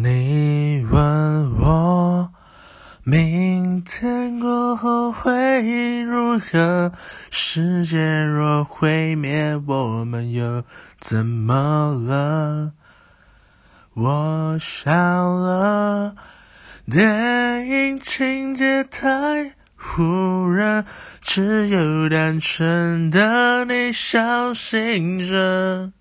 你问我，明天过后会如何？世界若毁灭，我们又怎么了？我笑了，电影情节太忽然，只有单纯的你相信着。